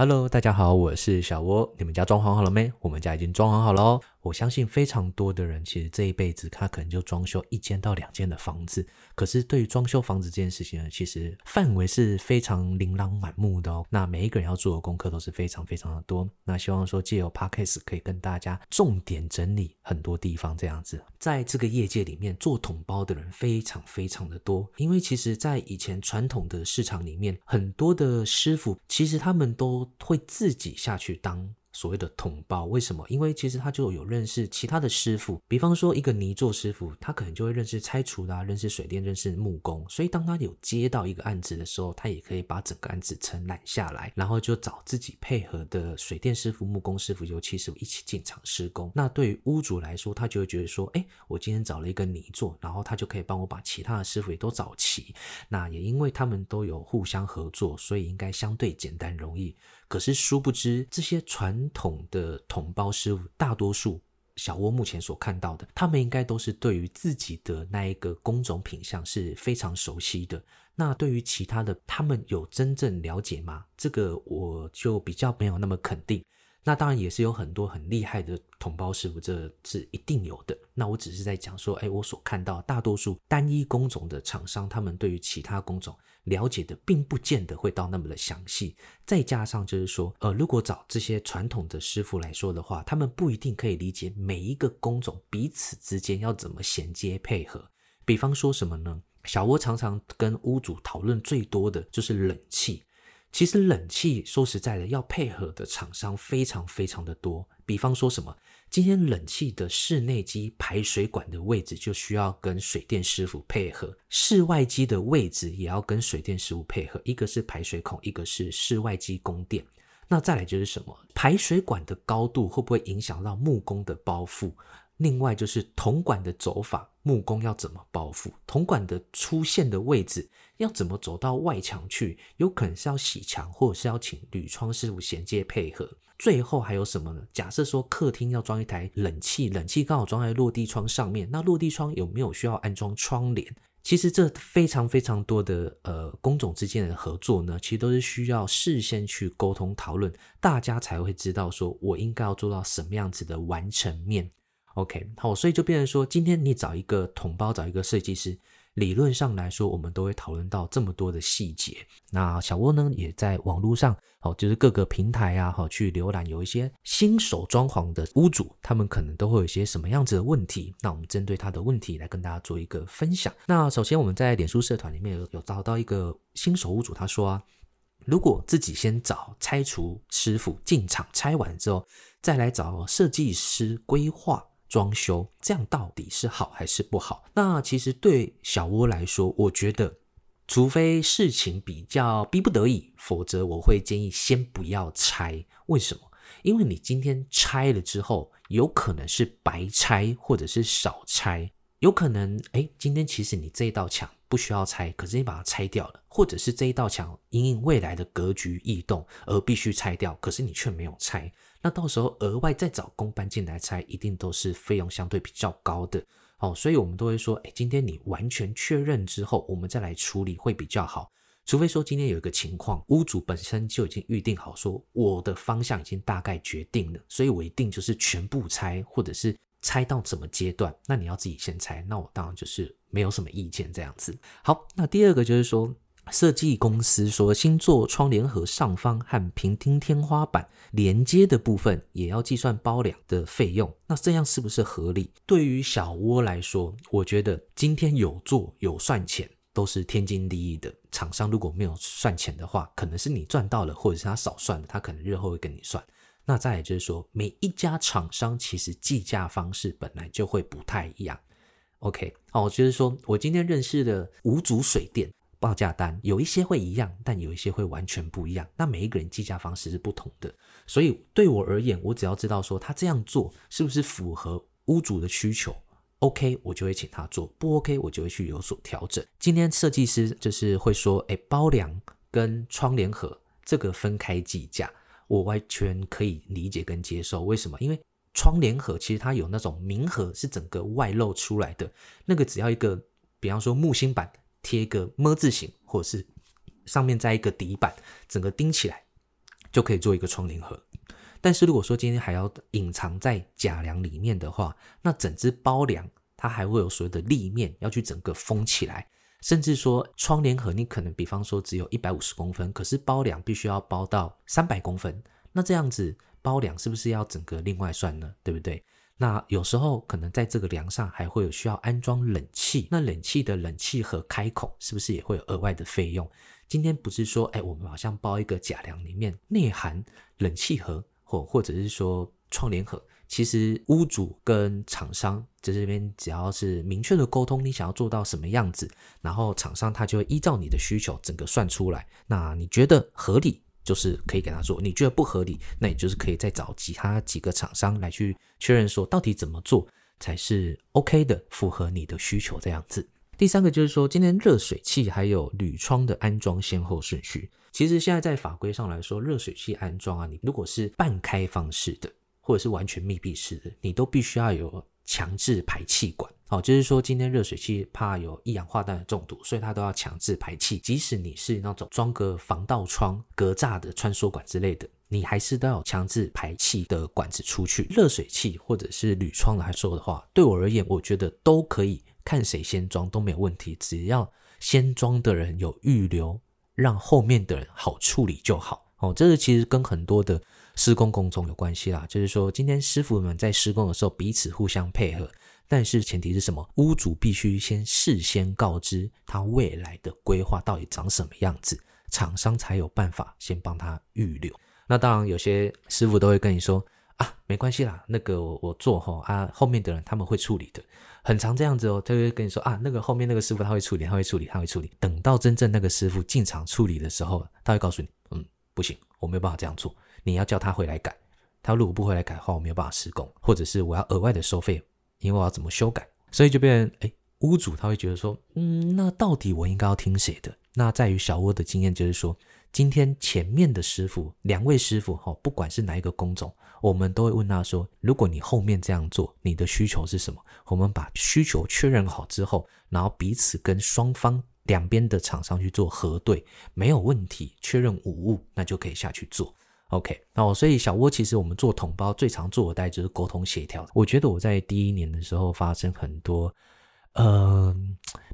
Hello，大家好，我是小窝。你们家装潢好了没？我们家已经装潢好了哦。我相信非常多的人，其实这一辈子他可能就装修一间到两间的房子。可是对于装修房子这件事情呢，其实范围是非常琳琅满目的哦。那每一个人要做的功课都是非常非常的多。那希望说借由 Podcast 可以跟大家重点整理很多地方，这样子。在这个业界里面做统包的人非常非常的多，因为其实在以前传统的市场里面，很多的师傅其实他们都会自己下去当所谓的统包，为什么？因为其实他就有认识其他的师傅，比方说一个泥作师傅，他可能就会认识拆除啦、啊，认识水电，认识木工，所以当他有接到一个案子的时候，他也可以把整个案子承揽下来，然后就找自己配合的水电师傅、木工师傅、油漆师傅一起进场施工。那对于屋主来说，他就会觉得说，哎，我今天找了一个泥作，然后他就可以帮我把其他的师傅也都找齐。那也因为他们都有互相合作，所以应该相对简单容易。可是殊不知，这些传统的同胞师傅，大多数小窝目前所看到的，他们应该都是对于自己的那一个工种品相是非常熟悉的。那对于其他的，他们有真正了解吗？这个我就比较没有那么肯定。那当然也是有很多很厉害的统包师傅，这是一定有的。那我只是在讲说，哎，我所看到大多数单一工种的厂商，他们对于其他工种了解的并不见得会到那么的详细。再加上就是说，呃，如果找这些传统的师傅来说的话，他们不一定可以理解每一个工种彼此之间要怎么衔接配合。比方说什么呢？小窝常常跟屋主讨论最多的就是冷气。其实冷气说实在的，要配合的厂商非常非常的多。比方说什么，今天冷气的室内机排水管的位置就需要跟水电师傅配合，室外机的位置也要跟水电师傅配合。一个是排水孔，一个是室外机供电。那再来就是什么，排水管的高度会不会影响到木工的包覆？另外就是铜管的走法，木工要怎么包覆？铜管的出现的位置要怎么走到外墙去？有可能是要洗墙，或者是要请铝窗师傅衔接配合。最后还有什么呢？假设说客厅要装一台冷气，冷气刚好装在落地窗上面，那落地窗有没有需要安装窗帘？其实这非常非常多的呃工种之间的合作呢，其实都是需要事先去沟通讨论，大家才会知道说我应该要做到什么样子的完成面。OK，好，所以就变成说，今天你找一个统包，找一个设计师，理论上来说，我们都会讨论到这么多的细节。那小窝呢，也在网络上，好，就是各个平台啊，好，去浏览，有一些新手装潢的屋主，他们可能都会有一些什么样子的问题。那我们针对他的问题来跟大家做一个分享。那首先我们在脸书社团里面有有找到一个新手屋主，他说啊，如果自己先找拆除师傅进场拆完之后，再来找设计师规划。装修这样到底是好还是不好？那其实对小窝来说，我觉得，除非事情比较逼不得已，否则我会建议先不要拆。为什么？因为你今天拆了之后，有可能是白拆或者是少拆，有可能诶，今天其实你这一道墙不需要拆，可是你把它拆掉了，或者是这一道墙因应未来的格局异动而必须拆掉，可是你却没有拆。那到时候额外再找工班进来拆，一定都是费用相对比较高的哦，所以我们都会说，哎，今天你完全确认之后，我们再来处理会比较好。除非说今天有一个情况，屋主本身就已经预定好，说我的方向已经大概决定了，所以我一定就是全部拆，或者是拆到什么阶段，那你要自己先拆，那我当然就是没有什么意见这样子。好，那第二个就是说。设计公司说，新做窗帘盒上方和平厅天花板连接的部分也要计算包梁的费用，那这样是不是合理？对于小窝来说，我觉得今天有做有算钱都是天经地义的。厂商如果没有算钱的话，可能是你赚到了，或者是他少算了，他可能日后会跟你算。那再来就是说，每一家厂商其实计价方式本来就会不太一样。OK，哦，就是说我今天认识的五组水电。报价单有一些会一样，但有一些会完全不一样。那每一个人计价方式是不同的，所以对我而言，我只要知道说他这样做是不是符合屋主的需求，OK，我就会请他做；不 OK，我就会去有所调整。今天设计师就是会说，哎，包梁跟窗帘盒这个分开计价，我完全可以理解跟接受。为什么？因为窗帘盒其实它有那种明盒是整个外露出来的，那个只要一个，比方说木芯板。贴一个么字形，或者是上面再一个底板，整个钉起来，就可以做一个窗帘盒。但是如果说今天还要隐藏在假梁里面的话，那整只包梁它还会有所谓的立面要去整个封起来，甚至说窗帘盒你可能比方说只有一百五十公分，可是包梁必须要包到三百公分，那这样子包梁是不是要整个另外算呢？对不对？那有时候可能在这个梁上还会有需要安装冷气，那冷气的冷气盒开孔是不是也会有额外的费用？今天不是说，哎，我们好像包一个假梁里面内含冷气盒。或或者是说窗帘盒，其实屋主跟厂商在这边只要是明确的沟通，你想要做到什么样子，然后厂商他就会依照你的需求整个算出来。那你觉得合理，就是可以给他做；你觉得不合理，那你就是可以再找其他几个厂商来去确认说，到底怎么做才是 OK 的，符合你的需求这样子。第三个就是说，今天热水器还有铝窗的安装先后顺序。其实现在在法规上来说，热水器安装啊，你如果是半开放式的，或者是完全密闭式的，你都必须要有强制排气管。好，就是说今天热水器怕有一氧化氮的中毒，所以它都要强制排气。即使你是那种装个防盗窗、格栅的穿梭管之类的，你还是都要强制排气的管子出去。热水器或者是铝窗来说的话，对我而言，我觉得都可以。看谁先装都没有问题，只要先装的人有预留，让后面的人好处理就好。哦，这个其实跟很多的施工工种有关系啦。就是说，今天师傅们在施工的时候彼此互相配合，但是前提是什么？屋主必须先事先告知他未来的规划到底长什么样子，厂商才有办法先帮他预留。那当然，有些师傅都会跟你说。啊，没关系啦，那个我我做吼啊，后面的人他们会处理的，很常这样子哦，他会跟你说啊，那个后面那个师傅他会处理，他会处理，他会处理。等到真正那个师傅进场处理的时候，他会告诉你，嗯，不行，我没有办法这样做，你要叫他回来改。他如果不回来改的话，我没有办法施工，或者是我要额外的收费，因为我要怎么修改，所以就变成哎，屋主他会觉得说，嗯，那到底我应该要听谁的？那在于小窝的经验就是说。今天前面的师傅，两位师傅哈，不管是哪一个工种，我们都会问他说：如果你后面这样做，你的需求是什么？我们把需求确认好之后，然后彼此跟双方两边的厂商去做核对，没有问题，确认无误，那就可以下去做。OK，那所以小窝其实我们做统包最常做的大概就是沟通协调。我觉得我在第一年的时候发生很多。呃，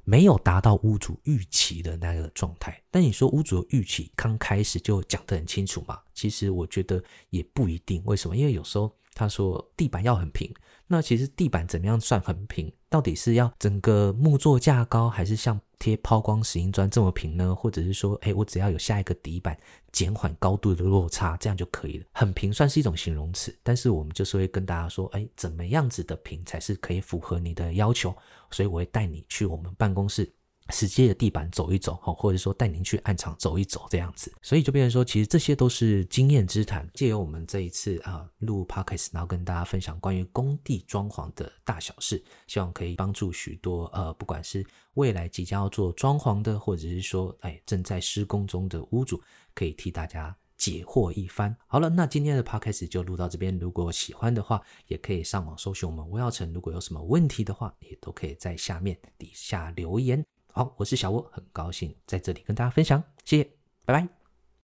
没有达到屋主预期的那个状态。但你说屋主的预期刚开始就讲得很清楚嘛？其实我觉得也不一定。为什么？因为有时候他说地板要很平，那其实地板怎么样算很平？到底是要整个木座架高，还是像贴抛光石英砖这么平呢？或者是说，哎，我只要有下一个底板，减缓高度的落差，这样就可以了。很平算是一种形容词，但是我们就是会跟大家说，哎，怎么样子的平才是可以符合你的要求？所以我会带你去我们办公室。实际的地板走一走，或者说带您去案场走一走这样子，所以就变成说，其实这些都是经验之谈。借由我们这一次啊录 Podcast，然后跟大家分享关于工地装潢的大小事，希望可以帮助许多呃，不管是未来即将要做装潢的，或者是说哎正在施工中的屋主，可以替大家解惑一番。好了，那今天的 Podcast 就录到这边。如果喜欢的话，也可以上网搜寻我们吴耀成。如果有什么问题的话，也都可以在下面底下留言。好，我是小窝，很高兴在这里跟大家分享，谢谢，拜拜。